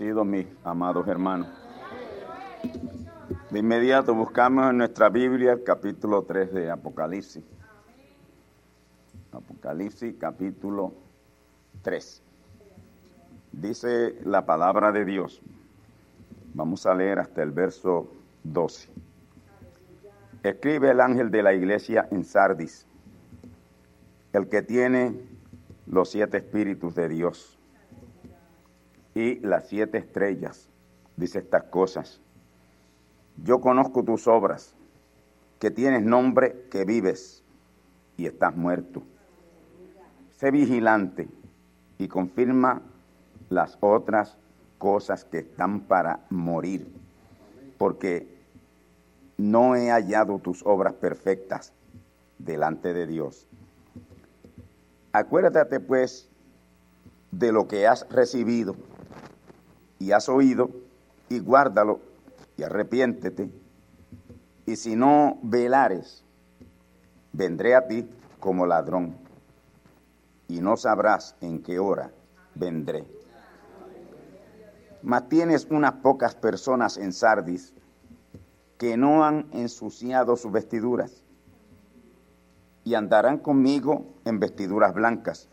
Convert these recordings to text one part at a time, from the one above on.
Mis amados hermanos. De inmediato buscamos en nuestra Biblia el capítulo 3 de Apocalipsis. Apocalipsis capítulo 3. Dice la palabra de Dios. Vamos a leer hasta el verso 12. Escribe el ángel de la iglesia en Sardis, el que tiene los siete espíritus de Dios y las siete estrellas. Dice estas cosas. Yo conozco tus obras, que tienes nombre que vives y estás muerto. Sé vigilante y confirma las otras cosas que están para morir, porque no he hallado tus obras perfectas delante de Dios. Acuérdate pues de lo que has recibido y has oído, y guárdalo, y arrepiéntete, y si no velares, vendré a ti como ladrón, y no sabrás en qué hora vendré. Mas tienes unas pocas personas en Sardis que no han ensuciado sus vestiduras, y andarán conmigo en vestiduras blancas,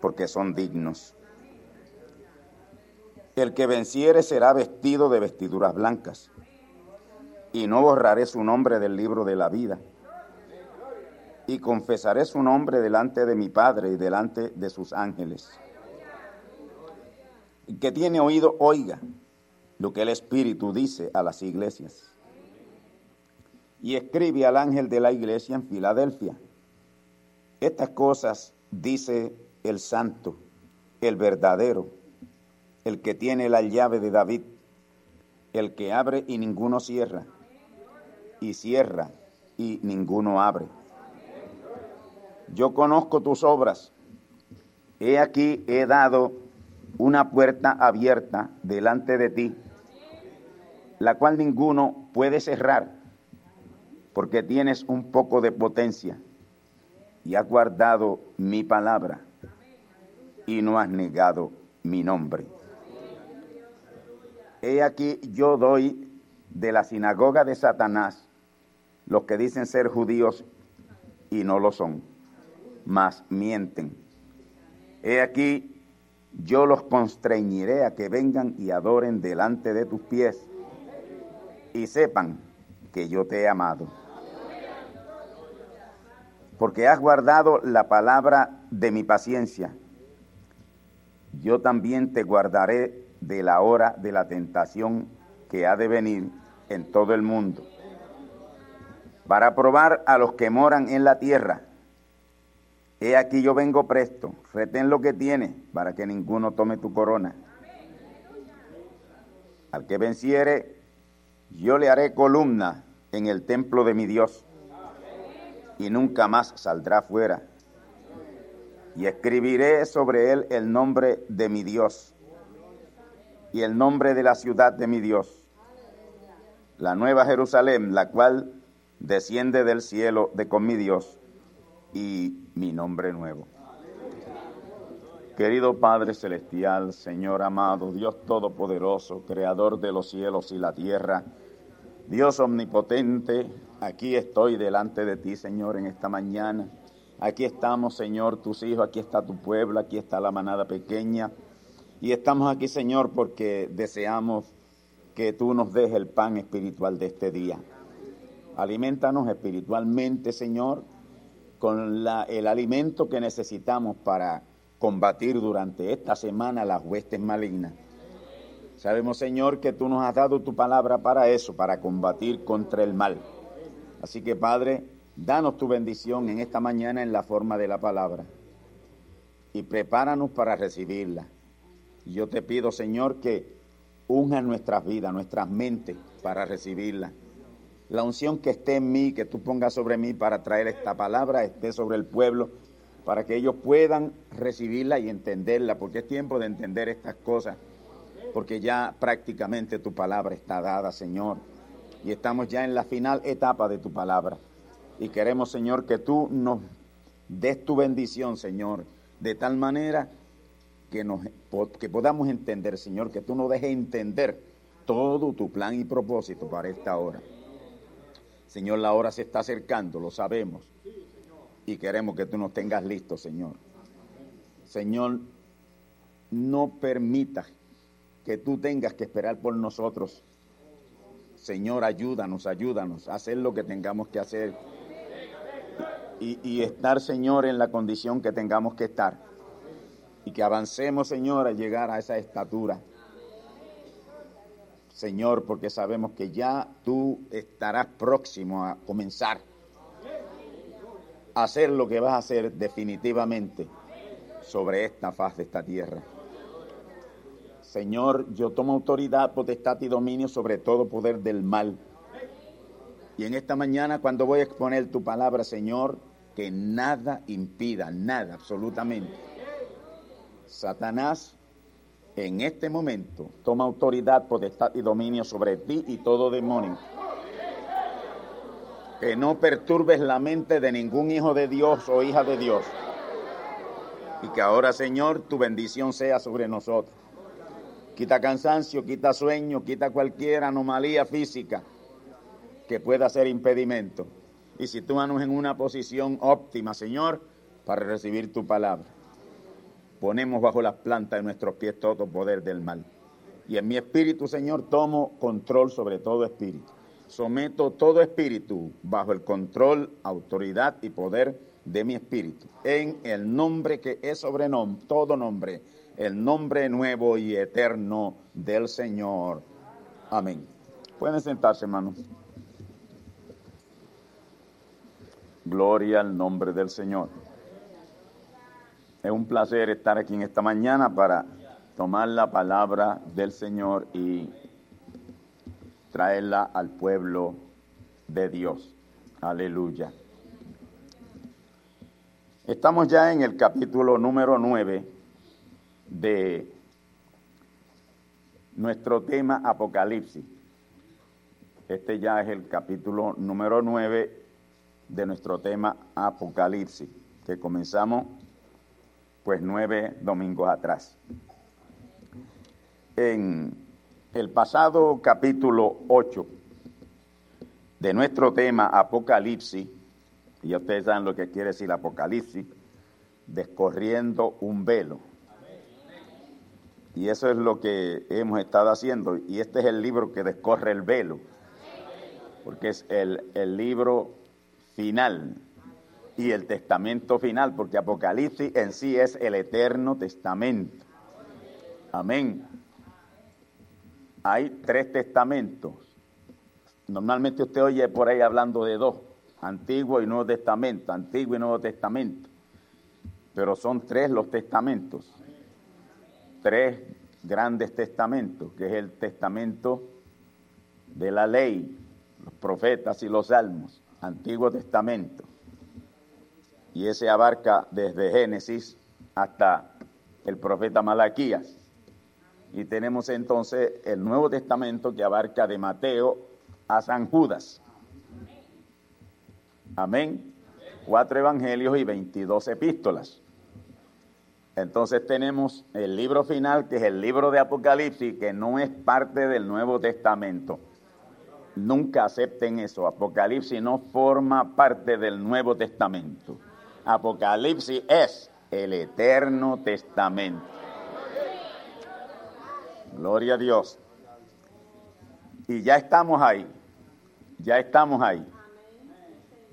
porque son dignos. El que venciere será vestido de vestiduras blancas, y no borraré su nombre del libro de la vida, y confesaré su nombre delante de mi Padre y delante de sus ángeles. El que tiene oído, oiga lo que el Espíritu dice a las iglesias. Y escribe al ángel de la iglesia en Filadelfia. Estas cosas dice el santo, el verdadero el que tiene la llave de David, el que abre y ninguno cierra, y cierra y ninguno abre. Yo conozco tus obras. He aquí he dado una puerta abierta delante de ti, la cual ninguno puede cerrar, porque tienes un poco de potencia y has guardado mi palabra y no has negado mi nombre. He aquí yo doy de la sinagoga de Satanás los que dicen ser judíos y no lo son, mas mienten. He aquí yo los constreñiré a que vengan y adoren delante de tus pies y sepan que yo te he amado. Porque has guardado la palabra de mi paciencia. Yo también te guardaré de la hora de la tentación que ha de venir en todo el mundo, para probar a los que moran en la tierra. He aquí yo vengo presto, retén lo que tienes para que ninguno tome tu corona. Al que venciere, yo le haré columna en el templo de mi Dios y nunca más saldrá fuera. Y escribiré sobre él el nombre de mi Dios y el nombre de la ciudad de mi Dios, la nueva Jerusalén, la cual desciende del cielo de con mi Dios y mi nombre nuevo. Querido Padre Celestial, Señor amado, Dios Todopoderoso, Creador de los cielos y la tierra, Dios Omnipotente, aquí estoy delante de ti, Señor, en esta mañana. Aquí estamos, Señor, tus hijos, aquí está tu pueblo, aquí está la manada pequeña. Y estamos aquí, Señor, porque deseamos que tú nos dejes el pan espiritual de este día. Alimentanos espiritualmente, Señor, con el alimento que necesitamos para combatir durante esta semana las huestes malignas. Sabemos, Señor, que tú nos has dado tu palabra para eso, para combatir contra el mal. Así que, Padre, danos tu bendición en esta mañana en la forma de la palabra y prepáranos para recibirla. Yo te pido, Señor, que unja nuestras vidas, nuestras mentes para recibirla. La unción que esté en mí, que tú pongas sobre mí para traer esta palabra, esté sobre el pueblo, para que ellos puedan recibirla y entenderla, porque es tiempo de entender estas cosas porque ya prácticamente tu palabra está dada, Señor. Y estamos ya en la final etapa de tu palabra. Y queremos, Señor, que tú nos des tu bendición, Señor, de tal manera que, podamos entender, Señor, que tú nos dejes entender todo tu plan y propósito para esta hora. Señor, la hora se está acercando, lo sabemos. Y queremos que tú nos tengas listos, Señor. Señor, no permitas que tú tengas que esperar por nosotros. Señor, ayúdanos, ayúdanos a hacer lo que tengamos que hacer y, estar, Señor, en la condición que tengamos que estar. Y que avancemos, Señor, a llegar a esa estatura. Señor, porque sabemos que ya tú estarás próximo a comenzar a hacer lo que vas a hacer definitivamente sobre esta faz de esta tierra. Señor, yo tomo autoridad, potestad y dominio sobre todo poder del mal. Y en esta mañana, cuando voy a exponer tu palabra, Señor, que nada impida, nada, absolutamente. Satanás, en este momento, toma autoridad, potestad y dominio sobre ti y todo demonio. Que no perturbes la mente de ningún hijo de Dios o hija de Dios. Y que ahora, Señor, tu bendición sea sobre nosotros quita cansancio, quita sueño, quita cualquier anomalía física que pueda ser impedimento. Y sitúanos en una posición óptima, Señor, para recibir tu palabra. Ponemos bajo las plantas de nuestros pies todo poder del mal. Y en mi espíritu, Señor, tomo control sobre todo espíritu. Someto todo espíritu bajo el control, autoridad y poder de mi espíritu. En el nombre que es sobre todo nombre el nombre nuevo y eterno del Señor. Amén. Pueden sentarse, hermanos. Gloria al nombre del Señor. Es un placer estar aquí en esta mañana para tomar la palabra del Señor y traerla al pueblo de Dios. Aleluya. Estamos ya en el capítulo número 9 de nuestro tema Apocalipsis. Este ya es el capítulo número 9 de nuestro tema Apocalipsis, que comenzamos pues nueve domingos atrás. En el pasado capítulo 8 de nuestro tema Apocalipsis, y ustedes saben lo que quiere decir Apocalipsis, descorriendo un velo y eso es lo que hemos estado haciendo. Y este es el libro que descorre el velo, porque es el, el libro final y el testamento final, porque Apocalipsis en sí es el eterno testamento. Amén. Hay tres testamentos. Normalmente usted oye por ahí hablando de dos, Antiguo y Nuevo Testamento, Antiguo y Nuevo Testamento. pero son tres los testamentos, tres grandes testamentos, que es el testamento de la ley, los profetas y los salmos, Antiguo Testamento. Y ese abarca desde Génesis hasta el profeta Malaquías. Y tenemos entonces el Nuevo Testamento que abarca de Mateo a San Judas. Amén. Cuatro evangelios y veintidós epístolas. Entonces tenemos el libro final, que es el libro de Apocalipsis, que no es parte del Nuevo Testamento. Nunca acepten eso. Apocalipsis no forma parte del Nuevo Testamento. Apocalipsis es el Eterno Testamento. Gloria a Dios. Y ya estamos ahí. Ya estamos ahí.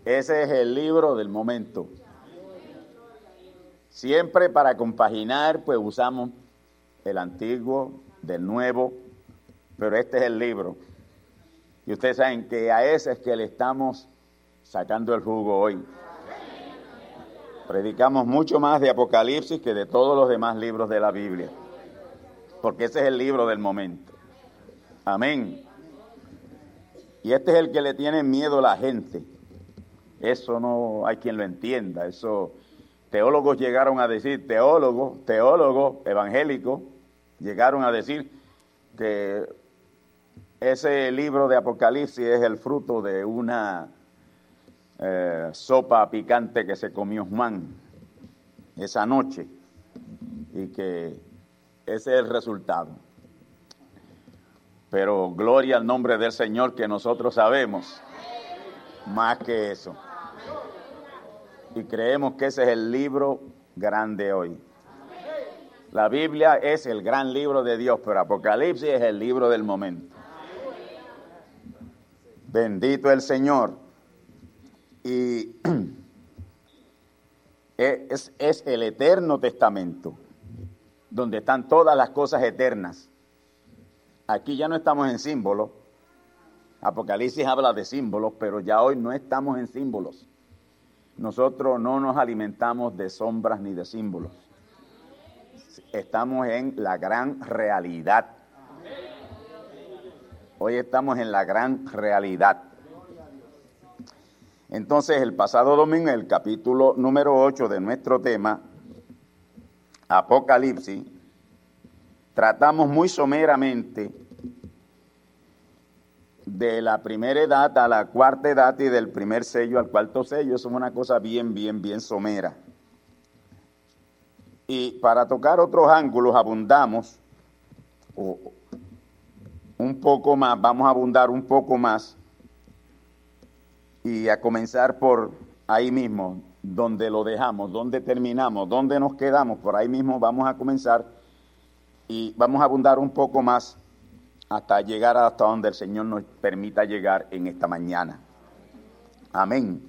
Ese es el libro del momento. Siempre para compaginar, pues usamos el antiguo del nuevo, pero este es el libro. Y ustedes saben que a ese es que le estamos sacando el jugo hoy. Predicamos mucho más de Apocalipsis que de todos los demás libros de la Biblia, porque ese es el libro del momento. Amén. Y este es el que le tiene miedo a la gente. Eso no hay quien lo entienda. Eso teólogos llegaron a decir, teólogos, teólogos evangélicos llegaron a decir que ese libro de Apocalipsis es el fruto de una eh, sopa picante que se comió Juan esa noche y que ese es el resultado. Pero gloria al nombre del Señor que nosotros sabemos más que eso. Y creemos que ese es el libro grande hoy. La Biblia es el gran libro de Dios, pero Apocalipsis es el libro del momento. Bendito el Señor. Y es, es, el eterno testamento, donde están todas las cosas eternas. Aquí ya no estamos en símbolos. Apocalipsis habla de símbolos, pero ya hoy no estamos en símbolos. Nosotros no nos alimentamos de sombras ni de símbolos. Estamos en la gran realidad. Hoy estamos en la gran realidad. Entonces, el pasado domingo, el capítulo número 8 de nuestro tema, Apocalipsis, tratamos muy someramente de la primera edad a la cuarta edad y del primer sello al cuarto sello. Eso es una cosa bien, bien, bien somera. Y para tocar otros ángulos abundamos un poco más, vamos a abundar un poco más y a comenzar por ahí mismo, donde lo dejamos, donde terminamos, donde nos quedamos, por ahí mismo vamos a comenzar y vamos a abundar un poco más hasta llegar hasta donde el Señor nos permita llegar en esta mañana. Amén.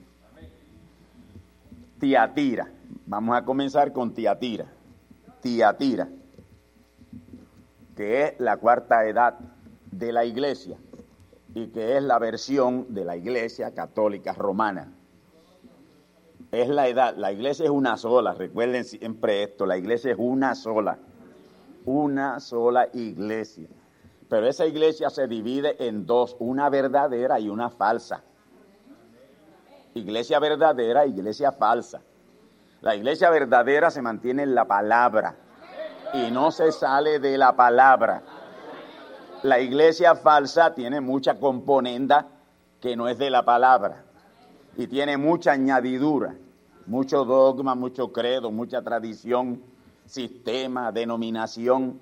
Tiatira. Vamos a comenzar con Tiatira. Tiatira, que es la cuarta edad de la iglesia y que es la versión de la iglesia católica romana. Es la edad, la iglesia es una sola, recuerden siempre esto, la iglesia es una sola, una sola iglesia. Pero esa iglesia se divide en dos, una verdadera y una falsa. Iglesia verdadera, iglesia falsa. La iglesia verdadera se mantiene en la palabra y no se sale de la palabra. La iglesia falsa tiene mucha componenda que no es de la palabra y tiene mucha añadidura, mucho dogma, mucho credo, mucha tradición, sistema, denominación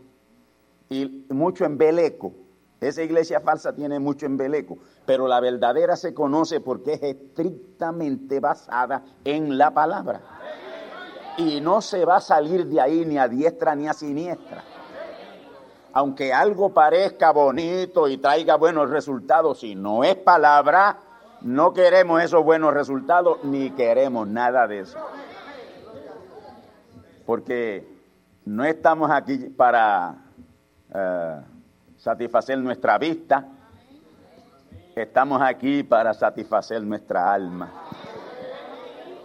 y mucho embeleco. Esa iglesia falsa tiene mucho embeleco, pero la verdadera se conoce porque es estrictamente basada en la palabra. Y no se va a salir de ahí ni a diestra ni a siniestra. Aunque algo parezca bonito y traiga buenos resultados, si no es palabra, no queremos esos buenos resultados ni queremos nada de eso. Porque no estamos aquí para eh, satisfacer nuestra vista, estamos aquí para satisfacer nuestra alma.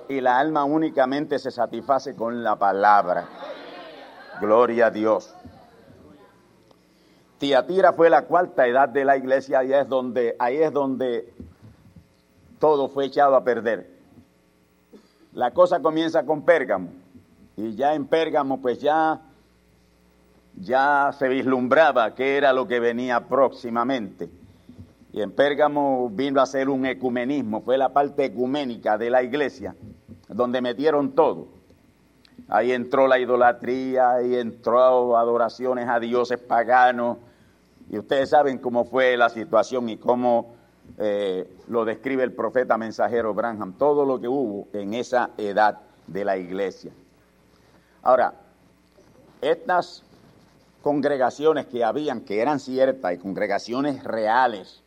Y la alma únicamente se satisface con la palabra. Gloria a Dios. Tiatira fue la cuarta edad de la iglesia y es donde, ahí es donde todo fue echado a perder. La cosa comienza con Pérgamo y ya en Pérgamo pues ya, ya se vislumbraba qué era lo que venía próximamente. Y en Pérgamo vino a ser un ecumenismo, fue la parte ecuménica de la iglesia, donde metieron todo. Ahí entró la idolatría, ahí entró adoraciones a dioses paganos. Y ustedes saben cómo fue la situación y cómo eh, lo describe el profeta mensajero Branham, todo lo que hubo en esa edad de la iglesia. Ahora, estas congregaciones que habían, que eran ciertas y congregaciones reales,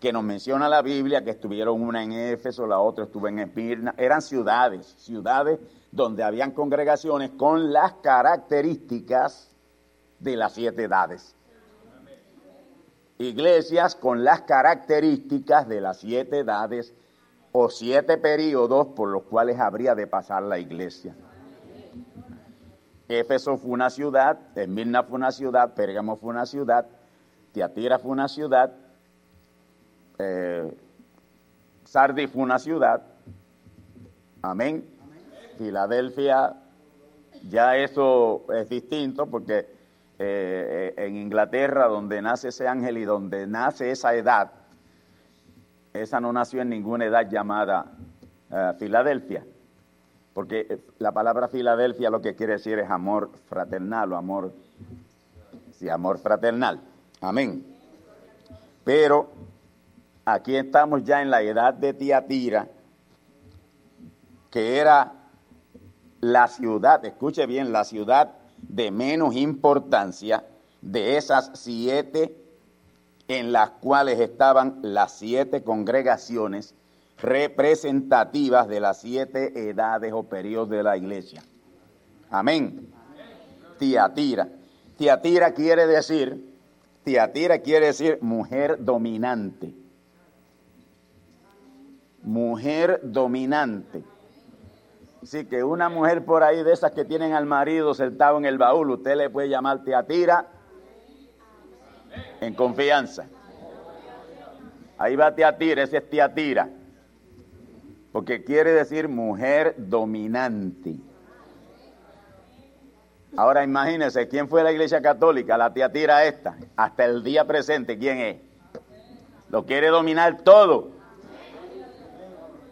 que nos menciona la Biblia, que estuvieron una en Éfeso, la otra estuvo en Esmirna, eran ciudades, ciudades donde habían congregaciones con las características de las siete edades. Iglesias con las características de las siete edades o siete periodos por los cuales habría de pasar la iglesia. Éfeso fue una ciudad, Esmirna fue una ciudad, Pérgamo fue una ciudad, Tiatira fue una ciudad, eh, Sardis fue una ciudad, amén. Filadelfia, ya eso es distinto porque eh, en Inglaterra, donde nace ese ángel y donde nace esa edad, esa no nació en ninguna edad llamada eh, Filadelfia, porque la palabra Filadelfia lo que quiere decir es amor fraternal o amor, sí, amor fraternal, amén. Pero aquí estamos ya en la edad de Tiatira, que era la ciudad, escuche bien, la ciudad de menos importancia de esas siete en las cuales estaban las siete congregaciones representativas de las siete edades o periodos de la iglesia. Amén. Tiatira. Tiatira quiere decir, Tiatira quiere decir mujer dominante. Mujer dominante. Así que una mujer por ahí de esas que tienen al marido sentado en el baúl, usted le puede llamar Tiatira en confianza. Ahí va Tiatira, ese es Tiatira. Porque quiere decir mujer dominante. Ahora imagínense, ¿quién fue la iglesia católica? La Tiatira esta. Hasta el día presente, ¿quién es? Lo quiere dominar todo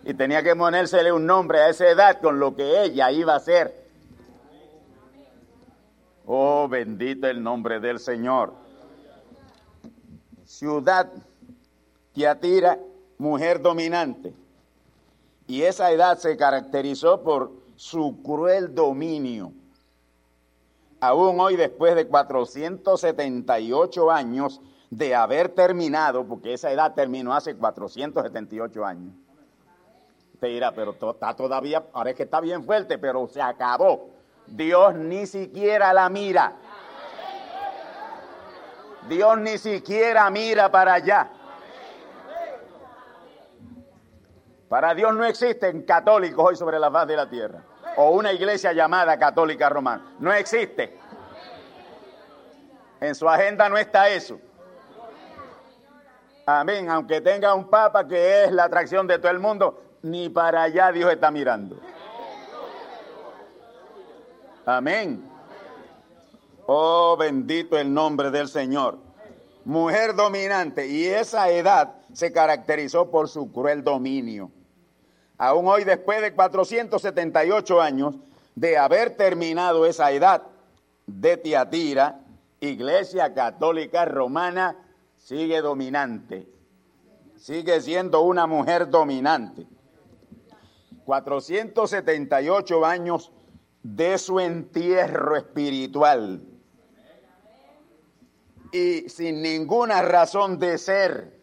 y tenía que ponérsele un nombre a esa edad con lo que ella iba a ser. Oh, bendito el nombre del Señor. Ciudad Tiatira, mujer dominante. Y esa edad se caracterizó por su cruel dominio. Aún hoy, después de 478 años de haber terminado, porque esa edad terminó hace 478 años, Dirá, pero está todavía, ahora es que está bien fuerte, pero se acabó. Dios ni siquiera la mira. Dios ni siquiera mira para allá. Para Dios no existen católicos hoy sobre la faz de la tierra. O una iglesia llamada católica romana. No existe. En su agenda no está eso. Amén. Aunque tenga un papa que es la atracción de todo el mundo, ni para allá Dios está mirando. Amén. Oh, bendito el nombre del Señor. Mujer dominante. Y esa edad se caracterizó por su cruel dominio. Aún hoy, después de 478 años de haber terminado esa edad de Tiatira, Iglesia Católica Romana sigue dominante. Sigue siendo una mujer dominante. 478 años de su entierro espiritual y sin ninguna razón de ser,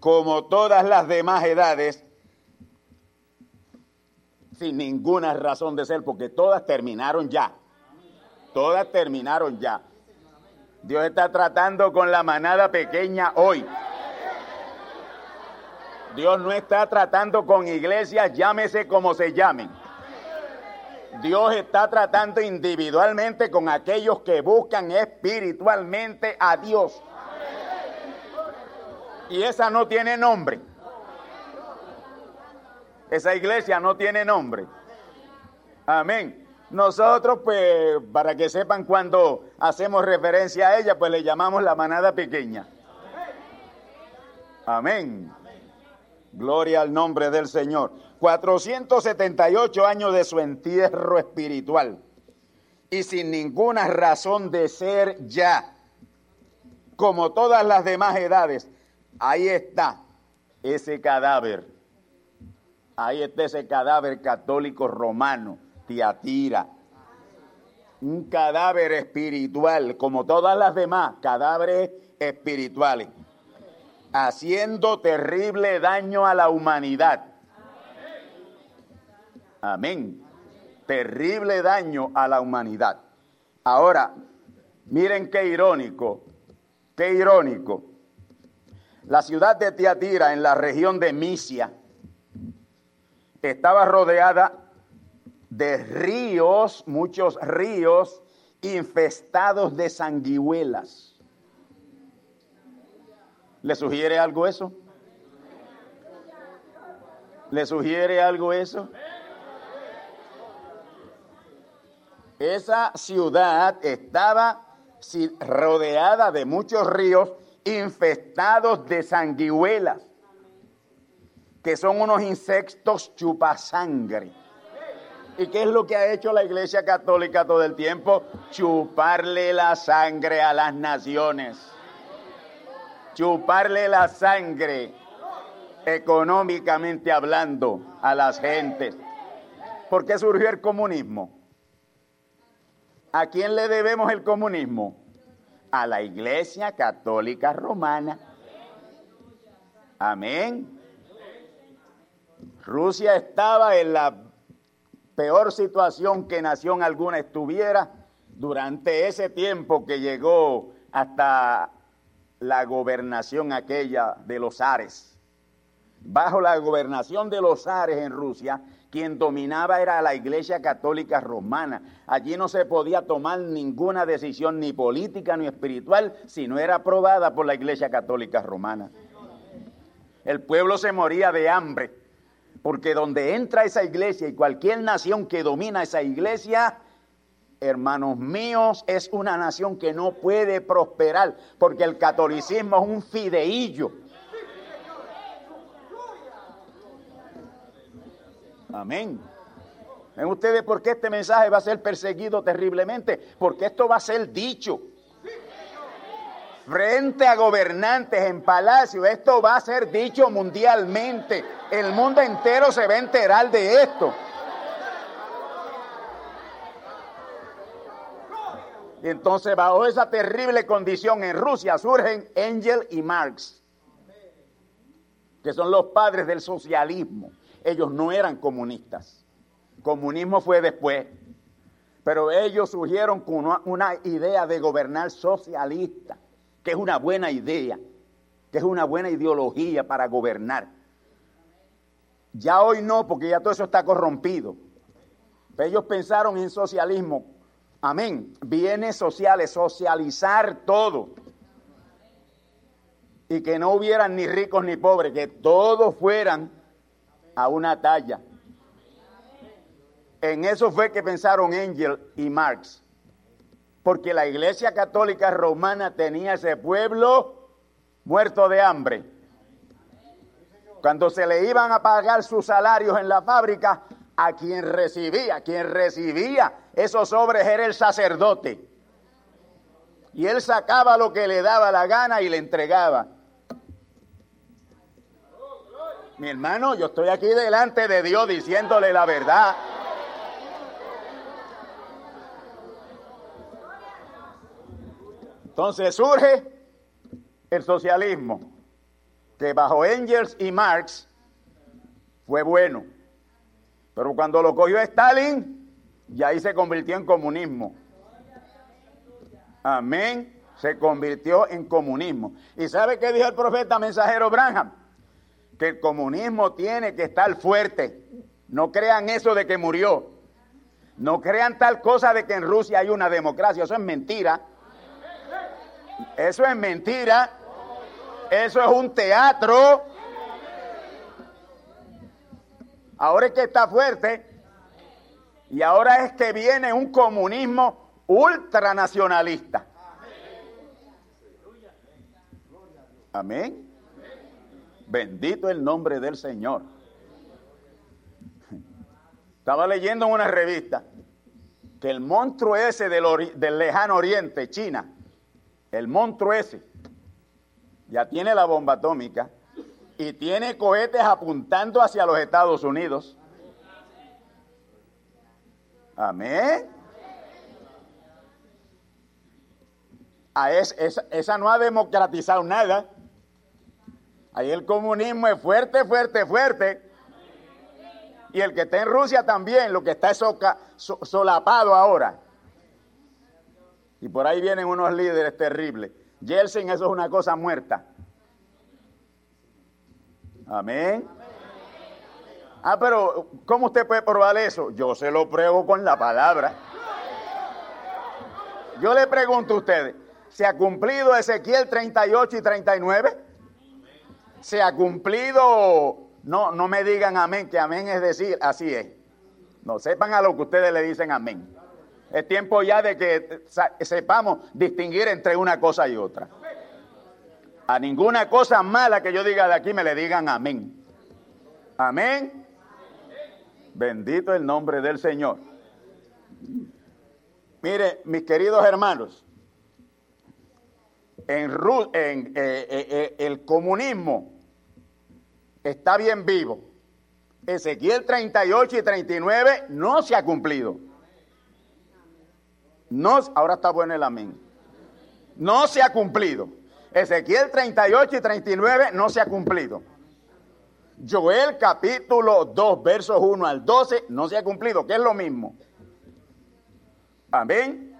como todas las demás edades, sin ninguna razón de ser, porque todas terminaron ya, todas terminaron ya. Dios está tratando con la manada pequeña hoy. Dios no está tratando con iglesias, llámese como se llamen. Dios está tratando individualmente con aquellos que buscan espiritualmente a Dios. Y esa no tiene nombre. Esa iglesia no tiene nombre. Amén. Nosotros, pues, para que sepan cuando hacemos referencia a ella, pues le llamamos la manada pequeña. Amén. Gloria al nombre del Señor. 478 años de su entierro espiritual y sin ninguna razón de ser ya, como todas las demás edades. Ahí está ese cadáver. Ahí está ese cadáver católico romano, Tiatira. Un cadáver espiritual, como todas las demás, cadáveres espirituales haciendo terrible daño a la humanidad. Amén. Terrible daño a la humanidad. Ahora, miren qué irónico, qué irónico. La ciudad de Tiatira, en la región de Misia, estaba rodeada de ríos, muchos ríos infestados de sanguijuelas. ¿Le sugiere algo eso? ¿Le sugiere algo eso? Esa ciudad estaba rodeada de muchos ríos infestados de sanguijuelas, que son unos insectos chupasangre. ¿Y qué es lo que ha hecho la Iglesia Católica todo el tiempo? Chuparle la sangre a las naciones chuparle la sangre económicamente hablando a las gentes. ¿Por qué surgió el comunismo? ¿A quién le debemos el comunismo? A la Iglesia Católica Romana. Amén. Rusia estaba en la peor situación que nación alguna estuviera durante ese tiempo que llegó hasta la gobernación aquella de los Ares. Bajo la gobernación de los Ares en Rusia, quien dominaba era la Iglesia Católica Romana. Allí no se podía tomar ninguna decisión ni política ni espiritual si no era aprobada por la Iglesia Católica Romana. El pueblo se moría de hambre, porque donde entra esa iglesia y cualquier nación que domina esa iglesia, hermanos míos, es una nación que no puede prosperar porque el catolicismo es un fideillo. Amén. ¿Ven ustedes por qué este mensaje va a ser perseguido terriblemente? Porque esto va a ser dicho. Frente a gobernantes en palacio, esto va a ser dicho mundialmente. El mundo entero se va a enterar de esto. Y entonces bajo esa terrible condición en Rusia surgen Engel y Marx, que son los padres del socialismo. Ellos no eran comunistas. Comunismo fue después. Pero ellos surgieron con una, idea de gobernar socialista, que es una buena idea, que es una buena ideología para gobernar. Ya hoy no, porque ya todo eso está corrompido. Pero ellos pensaron en socialismo Amén. Bienes sociales, socializar todo. Y que no hubieran ni ricos ni pobres, que todos fueran a una talla. En eso fue que pensaron Engel y Marx. Porque la iglesia católica romana tenía ese pueblo muerto de hambre. Cuando se le iban a pagar sus salarios en la fábrica, a quien recibía, quien recibía esos sobres era el sacerdote. Y él sacaba lo que le daba la gana y le entregaba. Mi hermano, yo estoy aquí delante de Dios diciéndole la verdad. Entonces surge el socialismo, que bajo Engels y Marx fue bueno. Pero cuando lo cogió Stalin, y ahí se convirtió en comunismo. Amén. Se convirtió en comunismo. ¿Y sabe qué dijo el profeta mensajero Branham? que el comunismo tiene que estar fuerte. No crean eso de que murió. No crean tal cosa de que en Rusia hay una democracia. Eso es mentira. Eso es mentira. Eso es un teatro. Ahora es que está fuerte. Y ahora es que viene un comunismo ultranacionalista. Amén. Bendito el nombre del Señor. Estaba leyendo en una revista que el monstruo ese del, lejano oriente, China, el monstruo ese, ya tiene la bomba atómica y tiene cohetes apuntando hacia los Estados Unidos. Amén. A es, esa, no ha democratizado nada. Ahí el comunismo es fuerte, fuerte, fuerte. Y el que está en Rusia también, lo que está es solapado ahora. Y por ahí vienen unos líderes terribles. Yeltsin, eso es una cosa muerta. Amén. Ah, pero ¿cómo usted puede probar eso? Yo se lo pruebo con la palabra. Yo le pregunto a ustedes, ¿se ha cumplido Ezequiel 38 y 39? ¿Se ha cumplido? No, no me digan amén, que amén es decir, así es. No sepan a lo que ustedes le dicen amén. Es tiempo ya de que sepamos distinguir entre una cosa y otra. A ninguna cosa mala que yo diga de aquí me le digan amén. Amén. Bendito el nombre del Señor. Mire, mis queridos hermanos, en, en eh, eh, eh, el comunismo está bien vivo. Ezequiel 38 y 39 no se ha cumplido. No, ahora está bueno el amén. No se ha cumplido. Ezequiel 38 y 39 no se ha cumplido. Joel capítulo 2, versos 1 al 12, no se ha cumplido, que es lo mismo. Amén.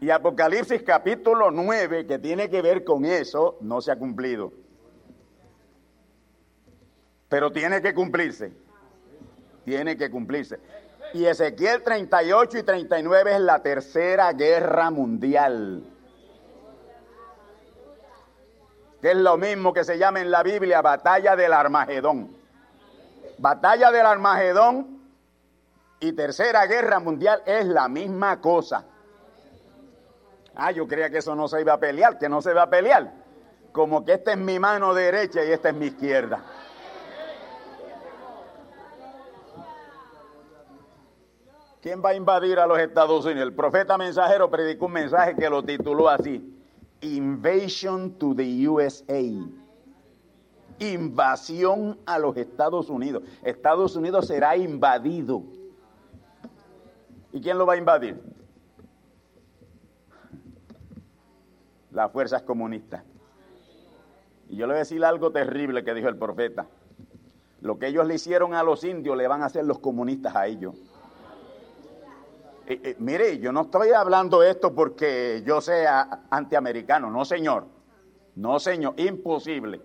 Y Apocalipsis capítulo 9, que tiene que ver con eso, no se ha cumplido. Pero tiene que cumplirse. Tiene que cumplirse. Y Ezequiel 38 y 39 es la tercera guerra mundial. Que es lo mismo que se llama en la Biblia batalla del Armagedón. Batalla del Armagedón y Tercera Guerra Mundial es la misma cosa. Ah, yo creía que eso no se iba a pelear, que no se va a pelear. Como que esta es mi mano derecha y esta es mi izquierda. ¿Quién va a invadir a los Estados Unidos? El profeta mensajero predicó un mensaje que lo tituló así. Invasion to the USA. Invasión a los Estados Unidos. Estados Unidos será invadido. ¿Y quién lo va a invadir? Las fuerzas comunistas. Y yo le voy a decir algo terrible que dijo el profeta. Lo que ellos le hicieron a los indios le van a hacer los comunistas a ellos. Eh, eh, mire, yo no estoy hablando esto porque yo sea antiamericano, no señor, no señor, imposible.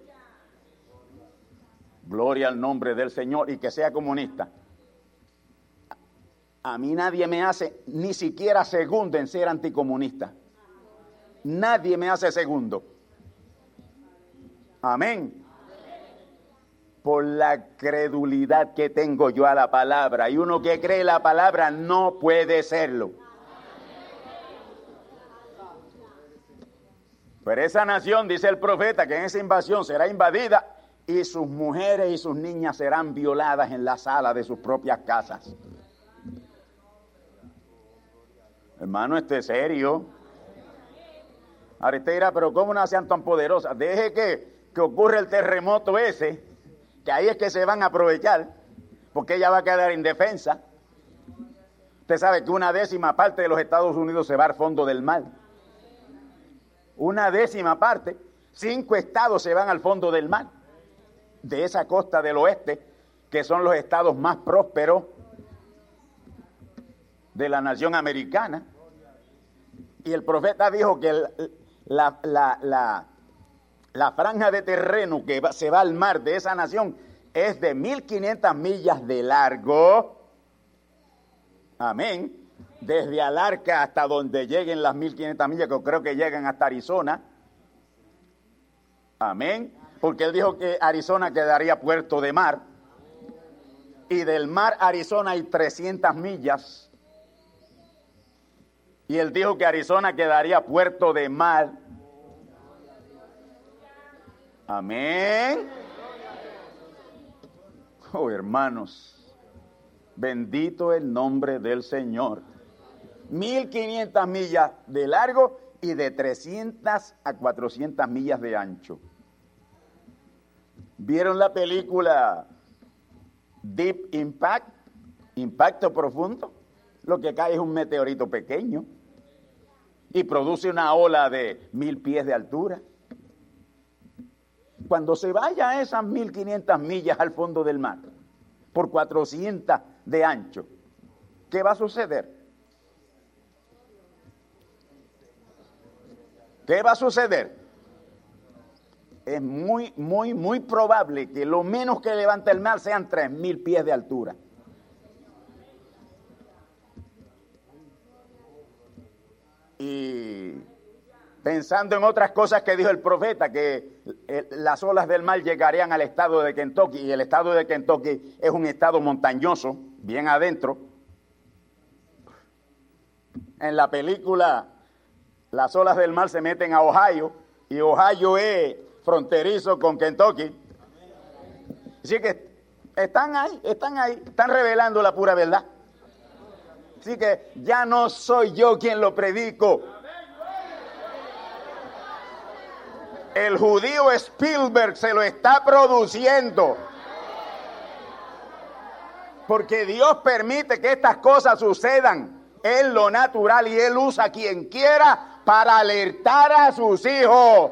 Gloria al nombre del Señor y que sea comunista. A mí nadie me hace ni siquiera segundo en ser anticomunista. Nadie me hace segundo. Amén por la credulidad que tengo yo a la palabra. Y uno que cree la palabra no puede serlo. Pero esa nación, dice el profeta, que en esa invasión será invadida y sus mujeres y sus niñas serán violadas en la sala de sus propias casas. Hermano, esto es serio. Ahora dirá, pero ¿cómo no sean tan poderosas? Deje que, que ocurra el terremoto ese ahí es que se van a aprovechar, porque ella va a quedar indefensa. Usted sabe que una décima parte de los Estados Unidos se va al fondo del mar. Una décima parte, cinco estados se van al fondo del mar, de esa costa del oeste, que son los estados más prósperos de la nación americana. Y el profeta dijo que la, la, la, la franja de terreno que se va al mar de esa nación es de 1500 millas de largo. Amén. Desde Alarca hasta donde lleguen las 1500 millas, que creo que llegan hasta Arizona. Amén. Porque él dijo que Arizona quedaría puerto de mar. Y del mar Arizona hay 300 millas. Y él dijo que Arizona quedaría puerto de mar. Amén. Oh, hermanos, bendito el nombre del Señor. 1500 millas de largo y de 300 a 400 millas de ancho. ¿Vieron la película Deep Impact? Impacto profundo. Lo que cae es un meteorito pequeño y produce una ola de mil pies de altura. Cuando se vaya a esas 1500 millas al fondo del mar, por 400 de ancho, ¿qué va a suceder? ¿Qué va a suceder? Es muy, muy, muy probable que lo menos que levante el mar sean 3000 pies de altura. Y pensando en otras cosas que dijo el profeta, que eh, las olas del mar llegarían al estado de Kentucky, y el estado de Kentucky es un estado montañoso, bien adentro. En la película, las olas del mar se meten a Ohio, y Ohio es fronterizo con Kentucky. Así que están ahí, están ahí, están revelando la pura verdad. Así que ya no soy yo quien lo predico. El judío Spielberg se lo está produciendo. Porque Dios permite que estas cosas sucedan en lo natural y Él usa a quien quiera para alertar a sus hijos.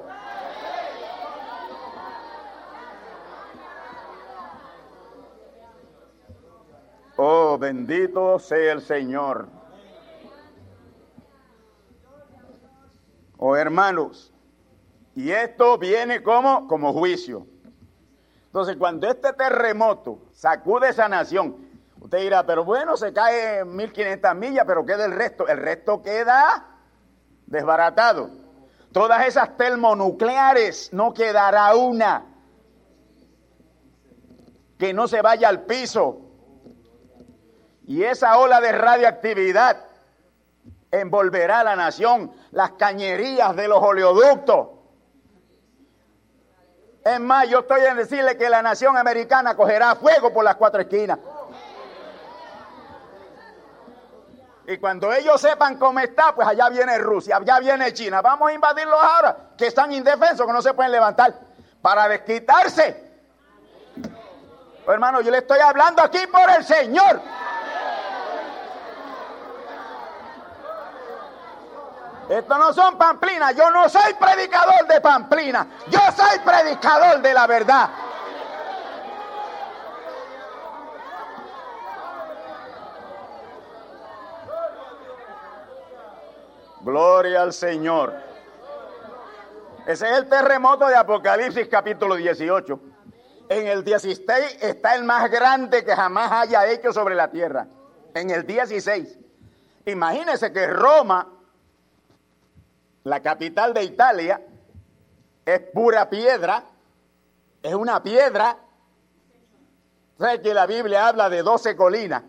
Oh, bendito sea el Señor. Oh, hermanos, y esto viene como, como juicio. Entonces, cuando este terremoto sacude esa nación, usted dirá, pero bueno, se cae 1500 millas, pero queda el resto. El resto queda desbaratado. Todas esas termonucleares, no quedará una que no se vaya al piso. Y esa ola de radioactividad envolverá a la nación, las cañerías de los oleoductos es más, yo estoy en decirle que la nación americana cogerá fuego por las cuatro esquinas. Y cuando ellos sepan cómo está, pues allá viene Rusia, allá viene China. Vamos a invadirlos ahora, que están indefensos, que no se pueden levantar, para desquitarse. hermano, yo le estoy hablando aquí por el Señor. Esto no son pamplinas. Yo no soy predicador de pamplina. Yo soy predicador de la verdad. Gloria al Señor. Ese es el terremoto de Apocalipsis capítulo 18. En el 16 está el más grande que jamás haya hecho sobre la tierra. En el 16. Imagínense que Roma la capital de Italia, es pura piedra, es una piedra. ¿Sabe que la Biblia habla de doce colinas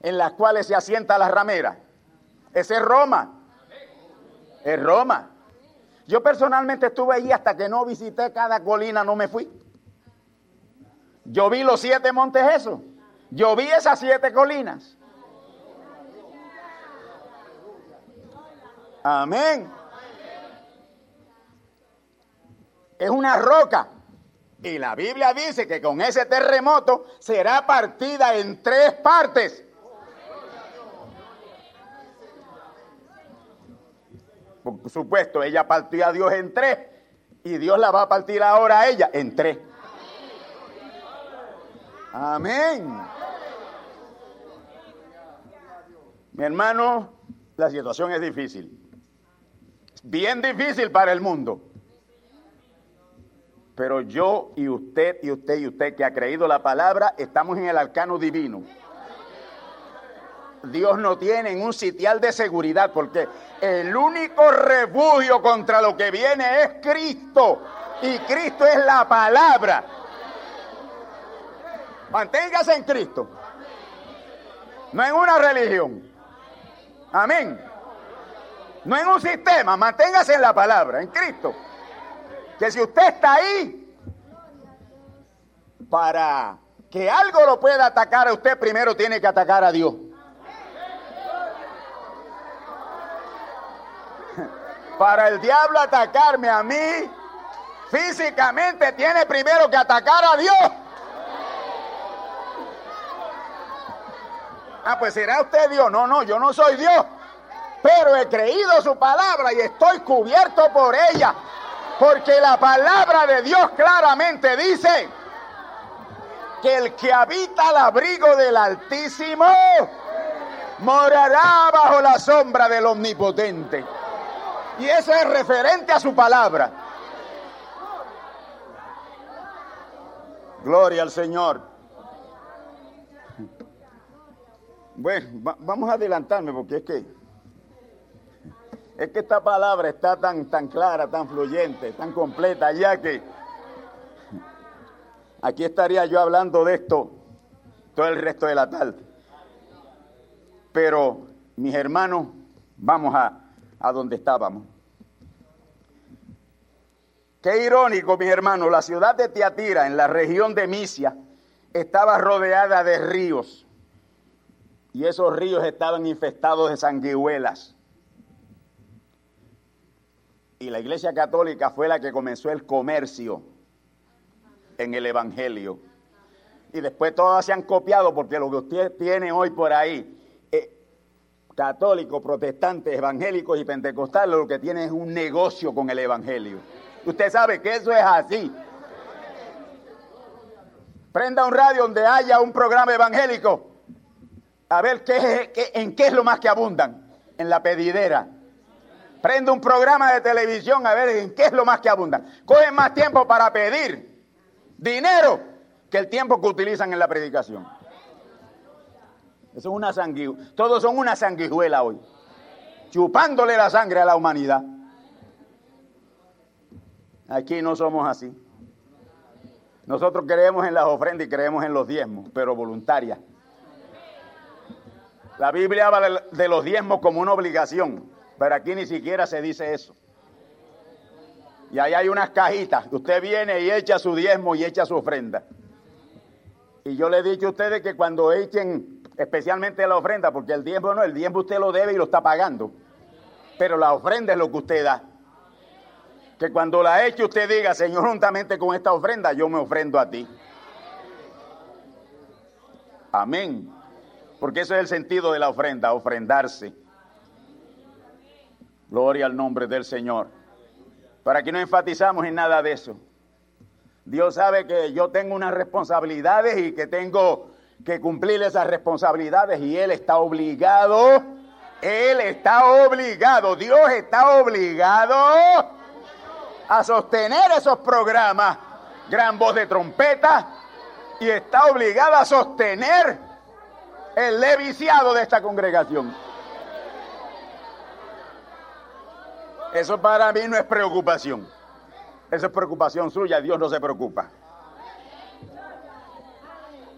en las cuales se asienta la ramera? Ese es Roma. Es Roma. Yo personalmente estuve allí hasta que no visité cada colina, no me fui. Yo vi los siete montes esos. Yo vi esas siete colinas. Amén. Es una roca. Y la Biblia dice que con ese terremoto será partida en tres partes. Por supuesto, ella partió a Dios en tres y Dios la va a partir ahora a ella en tres. Amén. Mi hermano, la situación es difícil. Bien difícil para el mundo. Pero yo y usted y usted y usted que ha creído la palabra, estamos en el arcano divino. Dios no tiene un sitial de seguridad porque el único refugio contra lo que viene es Cristo. Y Cristo es la palabra. Manténgase en Cristo. No en una religión. Amén. No en un sistema. Manténgase en la palabra, en Cristo. Que si usted está ahí, para que algo lo pueda atacar a usted, primero tiene que atacar a Dios. Para el diablo atacarme a mí, físicamente tiene primero que atacar a Dios. Ah, pues será usted Dios. No, no, yo no soy Dios. Pero he creído su palabra y estoy cubierto por ella. Porque la palabra de Dios claramente dice que el que habita al abrigo del Altísimo morará bajo la sombra del Omnipotente. Y eso es referente a su palabra. Gloria al Señor. Bueno, vamos a adelantarme porque es que es que esta palabra está tan tan clara, tan fluyente, tan completa ya que aquí estaría yo hablando de esto todo el resto de la tarde. Pero mis hermanos, vamos a a donde estábamos. Qué irónico, mis hermanos, la ciudad de Tiatira, en la región de Misia, estaba rodeada de ríos. Y esos ríos estaban infestados de sanguijuelas. Y la Iglesia Católica fue la que comenzó el comercio en el Evangelio. Y después todas se han copiado porque lo que usted tiene hoy por ahí católicos, protestantes, evangélicos y pentecostales lo que tienen es un negocio con el evangelio. Usted sabe que eso es así. Prenda un radio donde haya un programa evangélico. A ver qué, en qué es lo más que abundan. En la pedidera. Prenda un programa de televisión a ver en qué es lo más que abundan. Cogen más tiempo para pedir dinero que el tiempo que utilizan en la predicación. Eso es una sanguijuela. Todos son una sanguijuela hoy. Chupándole la sangre a la humanidad. Aquí no somos así. Nosotros creemos en las ofrendas y creemos en los diezmos, pero voluntarias. La Biblia habla de los diezmos como una obligación, pero aquí ni siquiera se dice eso. Y ahí hay unas cajitas. Usted viene y echa su diezmo y echa su ofrenda. Y yo le he dicho a ustedes que cuando echen especialmente la ofrenda, porque el diezmo no, el diezmo usted lo debe y lo está pagando. Pero la ofrenda es lo que usted da. Que cuando la eche usted diga, Señor, juntamente con esta ofrenda, yo me ofrendo a ti. Amén. Porque eso es el sentido de la ofrenda, ofrendarse. Gloria al nombre del Señor. Para que no enfatizamos en nada de eso. Dios sabe que yo tengo unas responsabilidades y que tengo que cumplir esas responsabilidades y Él está obligado, Él está obligado, Dios está obligado a sostener esos programas, gran voz de trompeta, y está obligado a sostener el leviciado de esta congregación. Eso para mí no es preocupación. Eso es preocupación suya, Dios no se preocupa.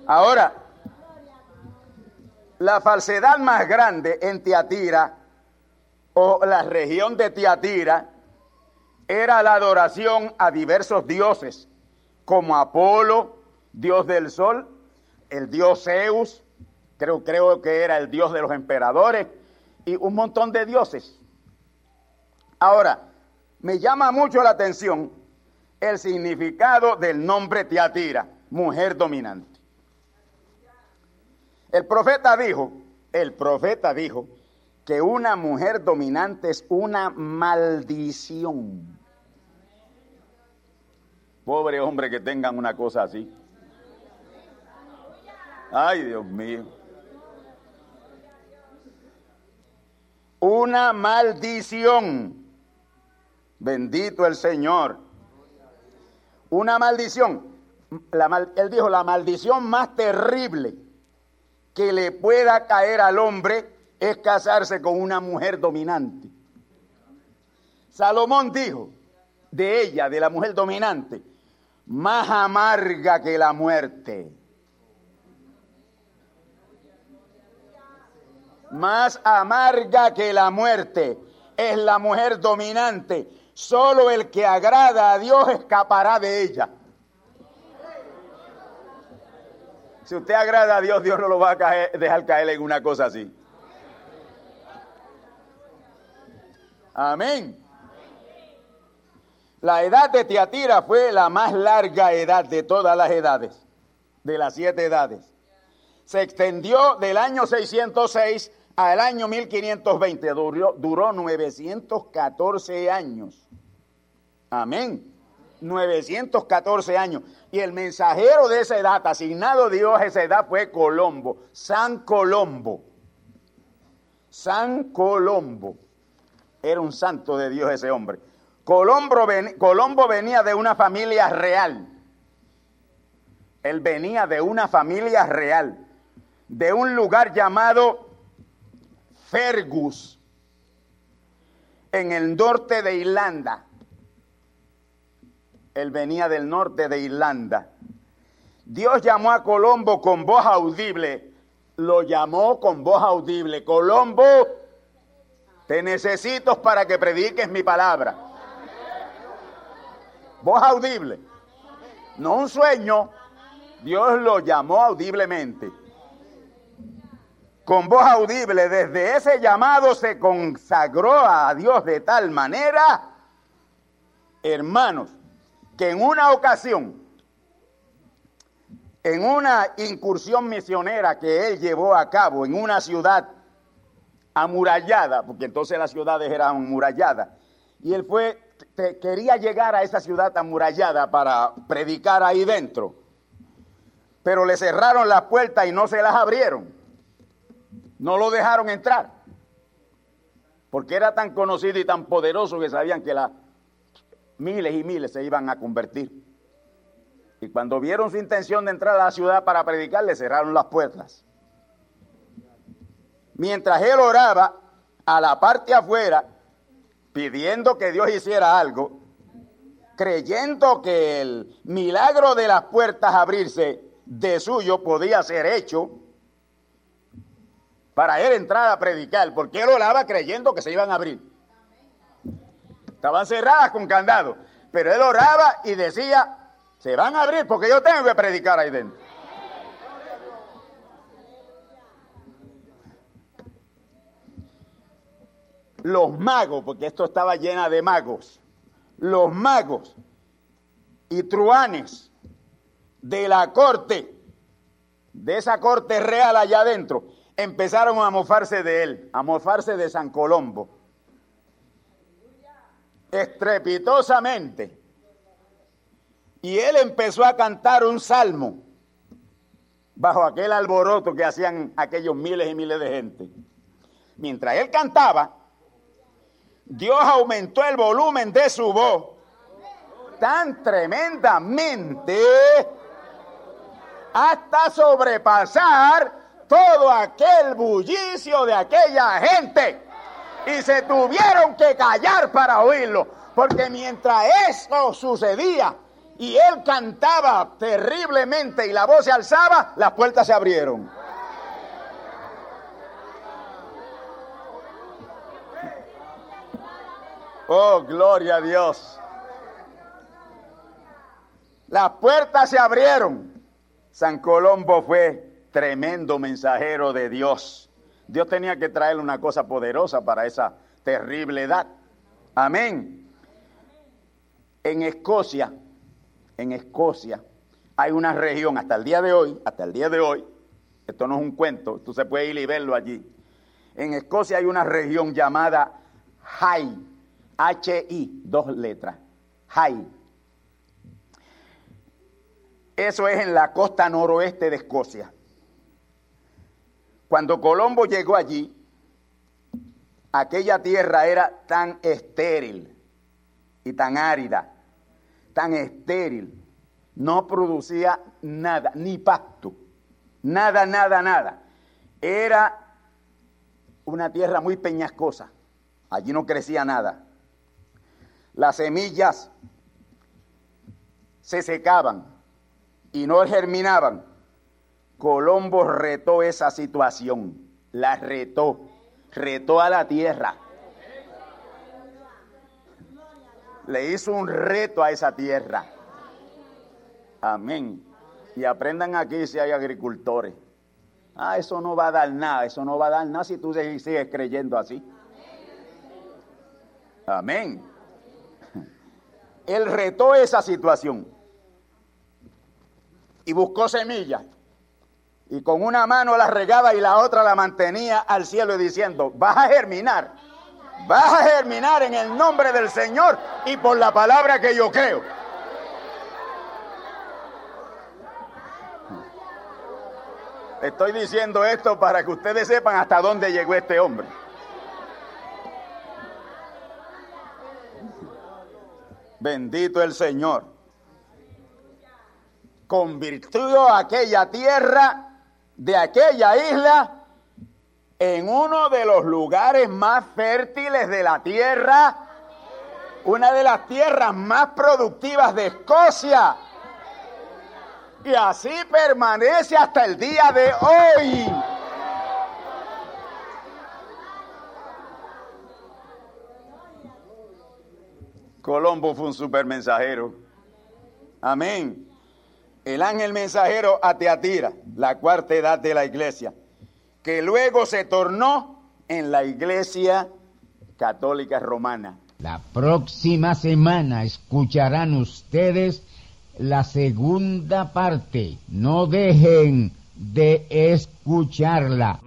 Ahora, la falsedad más grande en Tiatira o la región de Tiatira era la adoración a diversos dioses, como Apolo, dios del sol, el dios Zeus, creo, creo que era el dios de los emperadores, y un montón de dioses. Ahora, me llama mucho la atención el significado del nombre Tiatira, mujer dominante. El profeta dijo, el profeta dijo que una mujer dominante es una maldición. Pobre hombre que tengan una cosa así. Ay, Dios mío. Una maldición. Bendito el Señor. Una maldición. él dijo, la maldición más terrible que le pueda caer al hombre es casarse con una mujer dominante. Salomón dijo de ella, de la mujer dominante, más amarga que la muerte. Más amarga que la muerte es la mujer dominante. Solo el que agrada a Dios escapará de ella. Si usted agrada a Dios, Dios no lo va a dejar caer en una cosa así. Amén. La edad de Tiatira fue la más larga edad de todas las edades, de las siete edades. Se extendió del año 606 al año 1520, duró, duró 914 años. Amén. 914 años. Y el mensajero de esa edad, asignado Dios a esa edad, fue Colombo, San Colombo. San Colombo. Era un santo de Dios ese hombre. Colombo, venía de una familia real. Él venía de una familia real, de un lugar llamado Fergus, en el norte de Irlanda. Él venía del norte de Irlanda. Dios llamó a Colombo con voz audible. Lo llamó con voz audible. Colombo, te necesito para que prediques mi palabra voz audible, no un sueño, Dios lo llamó audiblemente. Con voz audible, desde ese llamado se consagró a Dios de tal manera, hermanos, que en una ocasión, en una incursión misionera que él llevó a cabo en una ciudad amurallada, porque entonces las ciudades eran amuralladas, y él fue quería llegar a esa ciudad amurallada para predicar ahí dentro, pero le cerraron las puertas y no se las abrieron. No lo dejaron entrar, porque era tan conocido y tan poderoso que sabían que miles y miles se iban a convertir. Y cuando vieron su intención de entrar a la ciudad para predicar, le cerraron las puertas. Mientras él oraba, a la parte afuera, pidiendo que Dios hiciera algo, creyendo que el milagro de las puertas abrirse de suyo podía ser hecho para él entrar a predicar, porque él oraba creyendo que se iban a abrir. Estaban cerradas con candado, pero él oraba y decía, se van a abrir porque yo tengo que predicar ahí dentro. los magos, porque esto estaba llena de magos, los magos y truanes de la corte, de esa corte real allá adentro, empezaron a mofarse de él, a mofarse de San Colombo. Estrepitosamente. Y él empezó a cantar un salmo bajo aquel alboroto que hacían aquellos miles y miles de gente. Mientras él cantaba, Dios aumentó el volumen de su voz tan tremendamente hasta sobrepasar todo aquel bullicio de aquella gente. Y se tuvieron que callar para oírlo, porque mientras eso sucedía y él cantaba terriblemente y la voz se alzaba, las puertas se abrieron. Oh, gloria a Dios. Las puertas se abrieron. San Colombo fue tremendo mensajero de Dios. Dios tenía que traerle una cosa poderosa para esa terrible edad. Amén. En Escocia, en Escocia, hay una región hasta el día de hoy, hasta el día de hoy, esto no es un cuento, tú se puede ir y verlo allí. En Escocia hay una región llamada High H-I, dos letras. High. Eso es en la costa noroeste de Escocia. Cuando Colombo llegó allí, aquella tierra era tan estéril y tan árida, tan estéril, no producía nada, ni pasto, nada, nada, nada. Era una tierra muy peñascosa, allí no crecía nada. Las semillas se secaban y no germinaban. Colombo retó esa situación, la retó, retó a la tierra. Le hizo un reto a esa tierra. Amén. Y aprendan aquí si hay agricultores. Ah, eso no va a dar nada, eso no va a dar nada si tú sigues creyendo así. Amén. Él retó esa situación y buscó semillas. Y con una mano la regaba y la otra la mantenía al cielo diciendo, vas a germinar, vas a germinar en el nombre del Señor y por la palabra que yo creo. Estoy diciendo esto para que ustedes sepan hasta dónde llegó este hombre. Bendito el Señor. Convirtió aquella tierra de aquella isla en uno de los lugares más fértiles de la tierra, una de las tierras más productivas de Escocia. Y así permanece hasta el día de hoy. Colombo fue un super mensajero. Amén. El ángel mensajero a Teatira, la cuarta edad de la iglesia, que luego se tornó en la iglesia católica romana. La próxima semana escucharán ustedes la segunda parte. No dejen de escucharla. Y